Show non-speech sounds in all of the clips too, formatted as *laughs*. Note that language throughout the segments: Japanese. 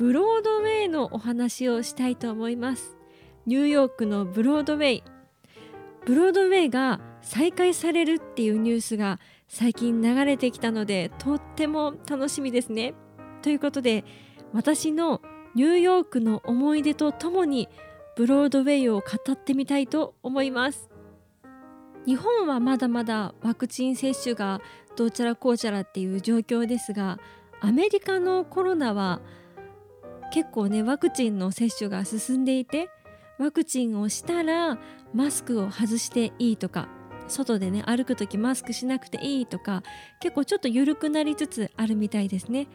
ブロードウェイのお話をしたいと思います。ニューヨークのブロードウェイ。ブロードウェイが再開されるっていうニュースが最近流れてきたのでとっても楽しみですね。ということで私のニューヨークの思い出とともにブロードウェイを語ってみたいと思います。日本はまだまだワクチン接種がどうちゃらこうちゃらっていう状況ですがアメリカのコロナは結構ねワクチンの接種が進んでいてワクチンをしたらマスクを外していいとか外でね歩く時マスクしなくていいとか結構ちょっと緩くなりつつあるみたいですね。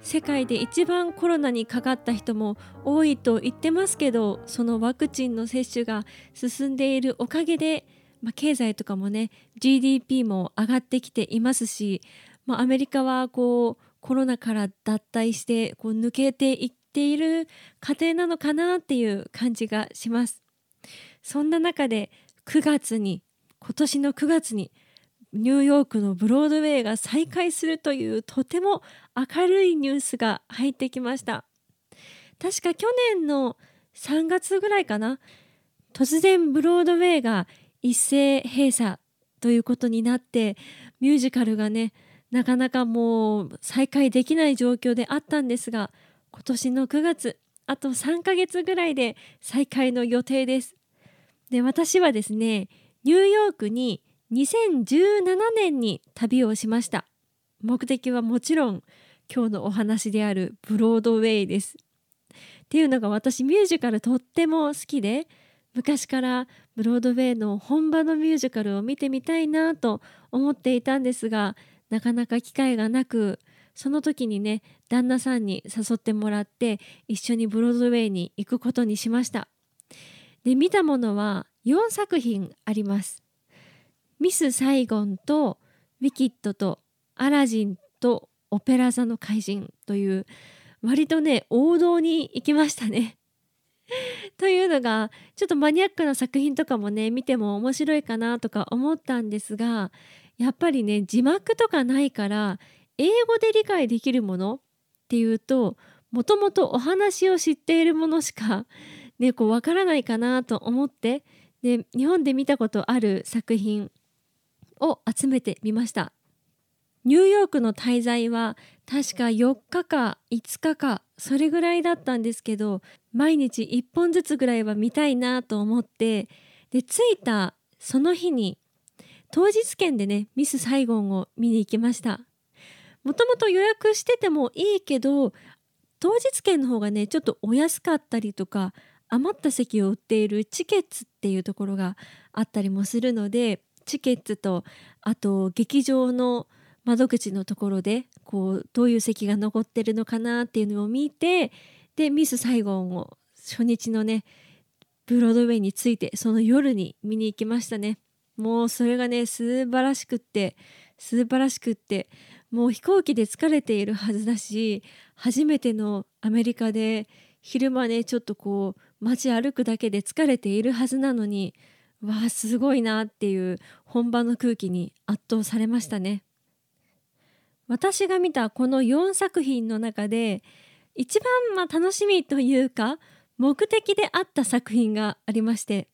世界で一番コロナにかかった人も多いと言ってますけどそのワクチンの接種が進んでいるおかげで、まあ、経済とかもね GDP も上がってきていますし、まあ、アメリカはこうコロナから脱退してこう抜けていっている過程なのかなっていう感じがします。そんな中で9月に今年の9月にニューヨークのブロードウェイが再開するというとても明るいニュースが入ってきました。確か去年の3月ぐらいかな突然ブロードウェイが一斉閉鎖ということになってミュージカルがねなかなかもう再開できない状況であったんですが今年の9月あと3ヶ月ぐらいで再開の予定です。で私はですねニューヨークに2017年に旅をしました。目的はもちろん今日のお話であるブロードウェイです。っていうのが私ミュージカルとっても好きで昔からブロードウェイの本場のミュージカルを見てみたいなと思っていたんですがなかなか機会がなくその時にね旦那さんに誘ってもらって一緒にブロードウェイに行くことにしました。で見たものは4作品あります。ミス・サイゴンとウィキッドとアラジンとオペラ座の怪人という割とね王道に行きましたね。*laughs* というのがちょっとマニアックな作品とかもね見ても面白いかなとか思ったんですがやっぱりね字幕とかないから英語で理解できるものっていうともともとお話を知っているものしかねこうわからないかなと思ってで日本で見たことある作品を集めてみました。ニューヨークの滞在は確か4日か5日かそれぐらいだったんですけど毎日1本ずつぐらいは見たいなと思ってで着いたその日に当日券でねミス・サイゴンを見に行きました。もともと予約しててもいいけど当日券の方がねちょっとお安かったりとか余った席を売っているチケッツっていうところがあったりもするのでチケッツとあと劇場の窓口のところでこうどういう席が残ってるのかなっていうのを見てでミス・サイゴンを初日のねブロードウェイに着いてその夜に見に行きましたね。もうそれがね素晴らしくって素晴らしくってもう飛行機で疲れているはずだし初めてのアメリカで昼間ねちょっとこう街歩くだけで疲れているはずなのにわあすごいなっていう本場の空気に圧倒されましたね。私が見たこの4作品の中で一番ま楽しみというか目的であった作品がありまして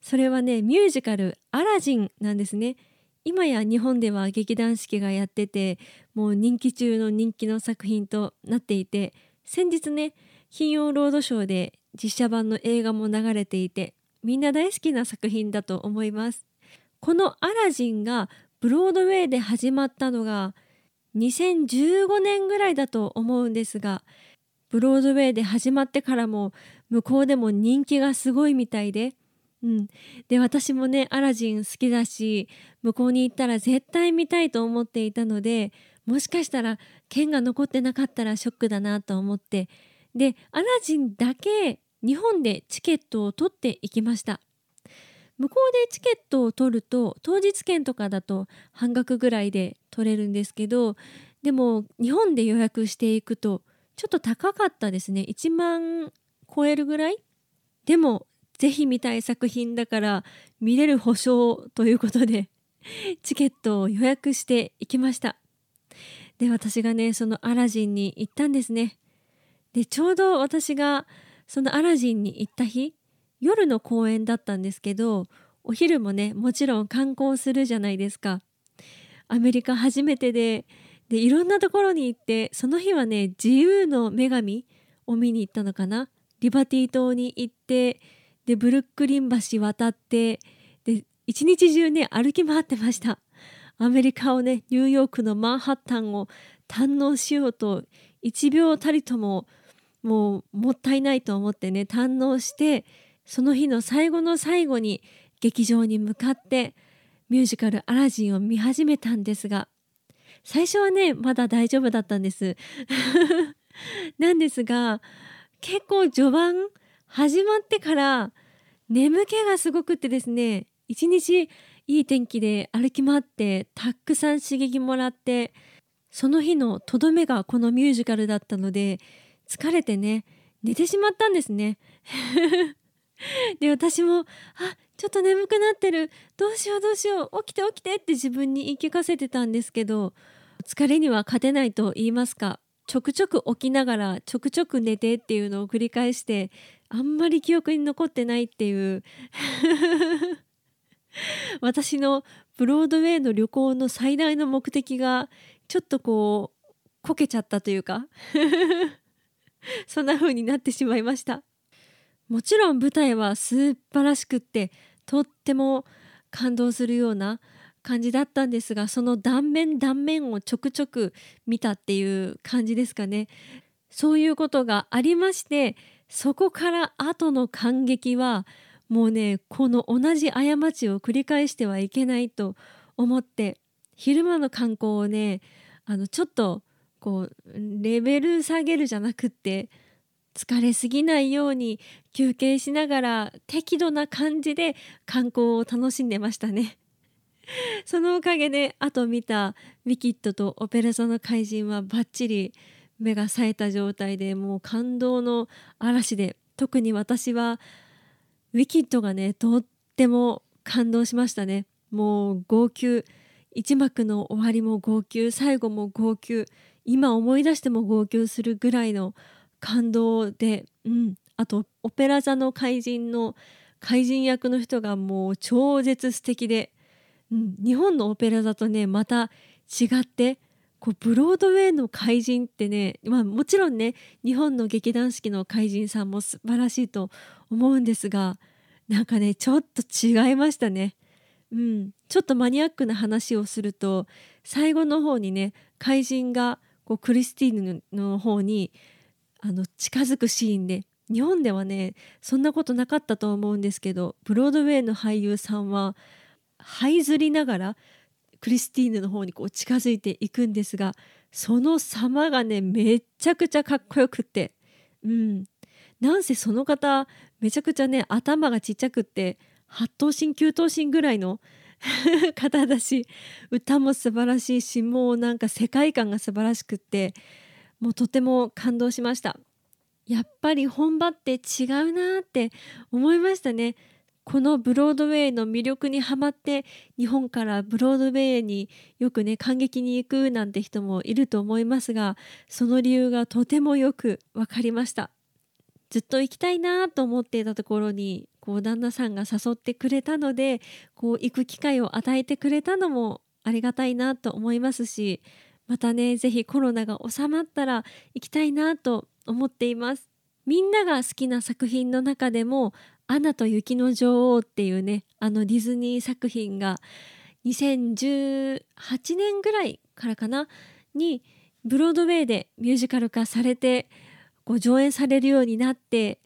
それはねミュージカル「アラジン」なんですね。今や日本では劇団四季がやっててもう人気中の人気の作品となっていて先日ね金曜ロードショーで実写版の映画も流れていてみんな大好きな作品だと思います。このアラジンがブロードウェイで始まったのが2015年ぐらいだと思うんですがブロードウェイで始まってからも向こうでも人気がすごいみたいで、うん、で私もねアラジン好きだし向こうに行ったら絶対見たいと思っていたのでもしかしたら剣が残ってなかったらショックだなと思ってでアラジンだけ日本でチケットを取っていきました。向こうでチケットを取ると当日券とかだと半額ぐらいで取れるんですけどでも日本で予約していくとちょっと高かったですね。1万超えるぐらい？でもぜひ見たい作品だから見れる保証ということで *laughs* チケットを予約していきました。で私がねそのアラジンに行ったんですね。でちょうど私がそのアラジンに行った日夜の公演だったんですけどお昼もねもちろん観光するじゃないですか。アメリカ初めてででいろんなところに行ってその日はね自由の女神を見に行ったのかな。リバティ島に行ってでブルックリン橋渡ってで一日中ね歩き回ってました。アメリカをねニューヨークのマンハッタンを堪能しようと1秒たりとももうもったいないと思ってね堪能してその日の最後の最後に劇場に向かってミュージカル「アラジン」を見始めたんですが最初はねまだ大丈夫だったんです。*laughs* なんですが結構序盤始まってから眠気がすごくってですね一日いい天気で歩き回ってたくさん刺激もらってその日のとどめがこのミュージカルだったので疲れてね寝てしまったんですね。*laughs* で私もあちょっと眠くなってる。どうしようどうしよう。起きて起きてって自分に言い聞かせてたんですけど疲れには勝てないと言いますかちょくちょく起きながらちょくちょく寝てっていうのを繰り返してあんまり記憶に残ってないっていう。*laughs* 私のブロードウェイの旅行の最大の目的がちょっとこうこけちゃったというか。*laughs* そんな風になってしまいました。もちろん舞台は素晴らしくってとっても感動するような感じだったんですがその断面断面をちょくちょく見たっていう感じですかね。そういうことがありましてそこから後の感激はもうねこの同じ過ちを繰り返してはいけないと思って昼間の観光をねあのちょっとこうレベル下げるじゃなくって疲れすぎないように休憩しながら適度な感じで観光を楽しんでましたね。そのおかげであと見たウィキッドとオペラ座の怪人はバッチリ目が冴えた状態でもう感動の嵐で特に私はウィキッドがねとっても感動しましたね。もう号泣一幕の終わりも号泣最後も号泣今思い出しても号泣するぐらいの感動で、うん、あとオペラ座の怪人の怪人役の人がもう超絶素敵でうん、日本のオペラ座とねまた違ってこうブロードウェイの怪人ってね、まあ、もちろんね日本の劇団四季の怪人さんも素晴らしいと思うんですがなんかねちょっと違いましたね。うん、ちょっとマニアックな話をすると最後の方にね怪人がこうクリスティーヌの方にあの近づくシーンで日本ではねそんなことなかったと思うんですけどブロードウェイの俳優さんは這いずりながらクリスティーヌの方にこう近づいていくんですがその様がねめちゃくちゃかっこよくって。うん。なんせその方めちゃくちゃね頭がちっちゃくって8頭身9頭身ぐらいの *laughs* 方だし歌も素晴らしいしもうなんか世界観が素晴らしくってもうとても感動しました。やっぱり本場って違うなって思いましたね。このブロードウェイの魅力にはまって日本からブロードウェイによくね感激に行くなんて人もいると思いますがその理由がとてもよく分かりました。ずっと行きたいなと思っていたところにこう旦那さんが誘ってくれたのでこう行く機会を与えてくれたのもありがたいなと思いますしまたね是非コロナが収まったら行きたいなと思っています。みんなが好きな作品の中でもアナと雪の女王っていうねあのディズニー作品が2018年ぐらいからかなにブロードウェイでミュージカル化されてこ上演されるようになって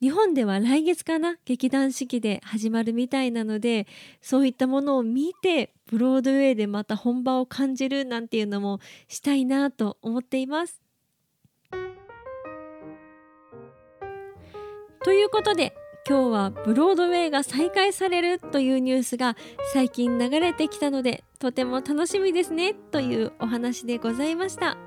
日本では来月かな劇団四季で始まるみたいなのでそういったものを見てブロードウェイでまた本場を感じるなんていうのもしたいなと思っています。ということで今日はブロードウェイが再開されるというニュースが最近流れてきたのでとても楽しみですねというお話でございました。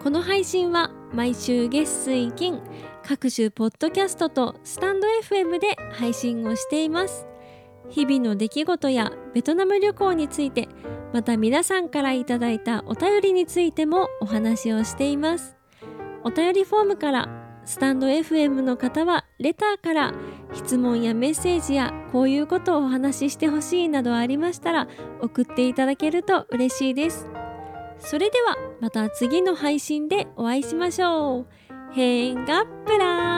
この配信は毎週月水金各種ポッドキャストとスタンド FM で配信をしています。日々の出来事やベトナム旅行についてまた皆さんからいただいたお便りについてもお話をしています。お便りフォームからスタンド FM の方はレターから質問やメッセージやこういうことをお話ししてほしいなどありましたら送っていただけると嬉しいですそれではまた次の配信でお会いしましょう。変がプラ